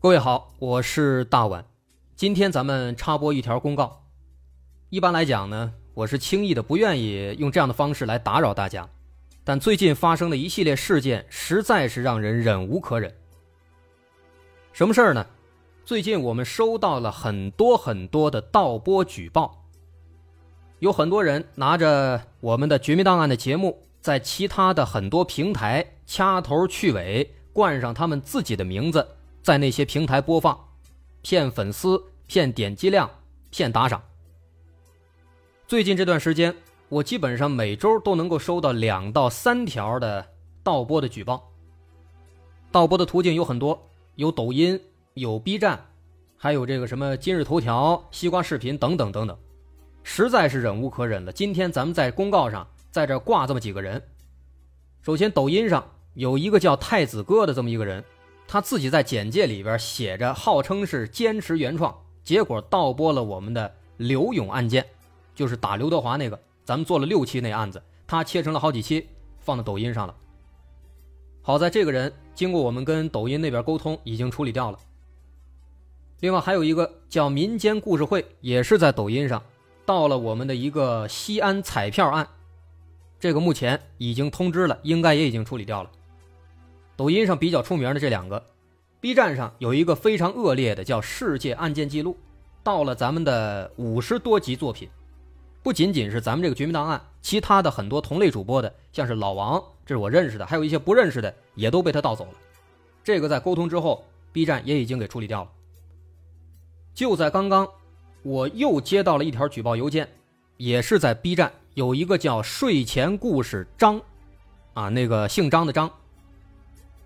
各位好，我是大碗。今天咱们插播一条公告。一般来讲呢，我是轻易的不愿意用这样的方式来打扰大家，但最近发生的一系列事件实在是让人忍无可忍。什么事儿呢？最近我们收到了很多很多的盗播举报，有很多人拿着我们的《绝密档案》的节目，在其他的很多平台掐头去尾，冠上他们自己的名字，在那些平台播放，骗粉丝、骗点击量、骗打赏。最近这段时间，我基本上每周都能够收到两到三条的盗播的举报。盗播的途径有很多，有抖音，有 B 站，还有这个什么今日头条、西瓜视频等等等等，实在是忍无可忍了。今天咱们在公告上在这挂这么几个人。首先，抖音上有一个叫太子哥的这么一个人，他自己在简介里边写着号称是坚持原创，结果盗播了我们的刘勇案件。就是打刘德华那个，咱们做了六期那案子，他切成了好几期，放到抖音上了。好在这个人经过我们跟抖音那边沟通，已经处理掉了。另外还有一个叫民间故事会，也是在抖音上，到了我们的一个西安彩票案，这个目前已经通知了，应该也已经处理掉了。抖音上比较出名的这两个，B 站上有一个非常恶劣的叫世界案件记录，到了咱们的五十多集作品。不仅仅是咱们这个《绝密档案》，其他的很多同类主播的，像是老王，这是我认识的，还有一些不认识的，也都被他盗走了。这个在沟通之后，B 站也已经给处理掉了。就在刚刚，我又接到了一条举报邮件，也是在 B 站，有一个叫“睡前故事张”，啊，那个姓张的张。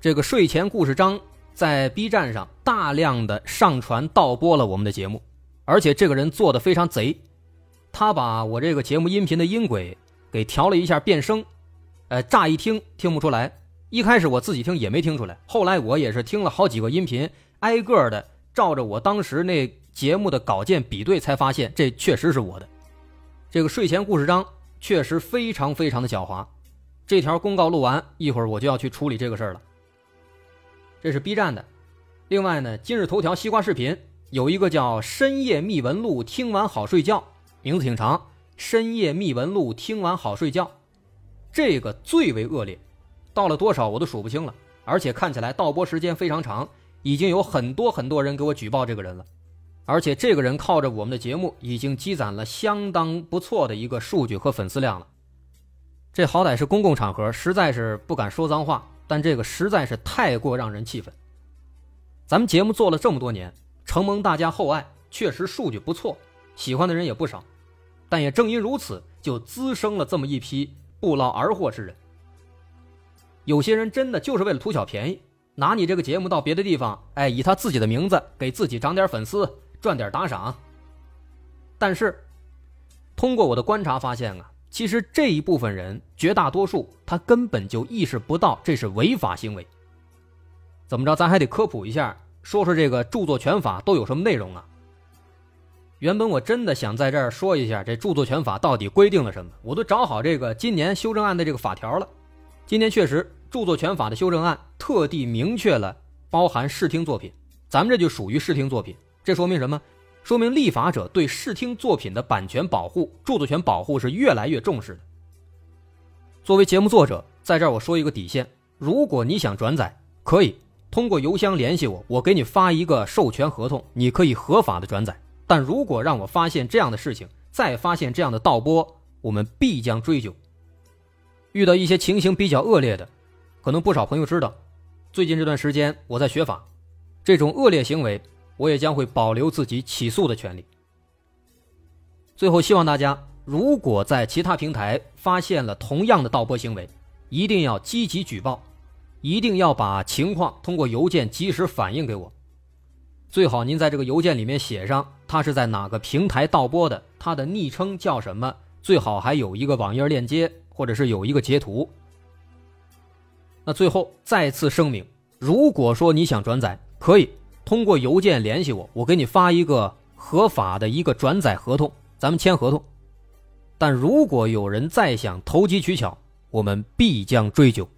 这个“睡前故事张”在 B 站上大量的上传盗播了我们的节目，而且这个人做的非常贼。他把我这个节目音频的音轨给调了一下变声，呃，乍一听听不出来。一开始我自己听也没听出来，后来我也是听了好几个音频，挨个的照着我当时那节目的稿件比对，才发现这确实是我的。这个睡前故事章确实非常非常的狡猾。这条公告录完，一会儿我就要去处理这个事儿了。这是 B 站的，另外呢，今日头条、西瓜视频有一个叫《深夜秘闻录》，听完好睡觉。名字挺长，《深夜秘闻录》，听完好睡觉。这个最为恶劣，到了多少我都数不清了，而且看起来盗播时间非常长，已经有很多很多人给我举报这个人了，而且这个人靠着我们的节目已经积攒了相当不错的一个数据和粉丝量了。这好歹是公共场合，实在是不敢说脏话，但这个实在是太过让人气愤。咱们节目做了这么多年，承蒙大家厚爱，确实数据不错，喜欢的人也不少。但也正因如此，就滋生了这么一批不劳而获之人。有些人真的就是为了图小便宜，拿你这个节目到别的地方，哎，以他自己的名字给自己涨点粉丝，赚点打赏。但是，通过我的观察发现啊，其实这一部分人，绝大多数他根本就意识不到这是违法行为。怎么着，咱还得科普一下，说说这个著作权法都有什么内容啊？原本我真的想在这儿说一下这著作权法到底规定了什么，我都找好这个今年修正案的这个法条了。今年确实著作权法的修正案特地明确了包含视听作品，咱们这就属于视听作品。这说明什么？说明立法者对视听作品的版权保护、著作权保护是越来越重视的。作为节目作者，在这儿我说一个底线：如果你想转载，可以通过邮箱联系我，我给你发一个授权合同，你可以合法的转载。但如果让我发现这样的事情，再发现这样的盗播，我们必将追究。遇到一些情形比较恶劣的，可能不少朋友知道，最近这段时间我在学法，这种恶劣行为，我也将会保留自己起诉的权利。最后，希望大家如果在其他平台发现了同样的盗播行为，一定要积极举报，一定要把情况通过邮件及时反映给我。最好您在这个邮件里面写上他是在哪个平台盗播的，他的昵称叫什么，最好还有一个网页链接，或者是有一个截图。那最后再次声明，如果说你想转载，可以通过邮件联系我，我给你发一个合法的一个转载合同，咱们签合同。但如果有人再想投机取巧，我们必将追究。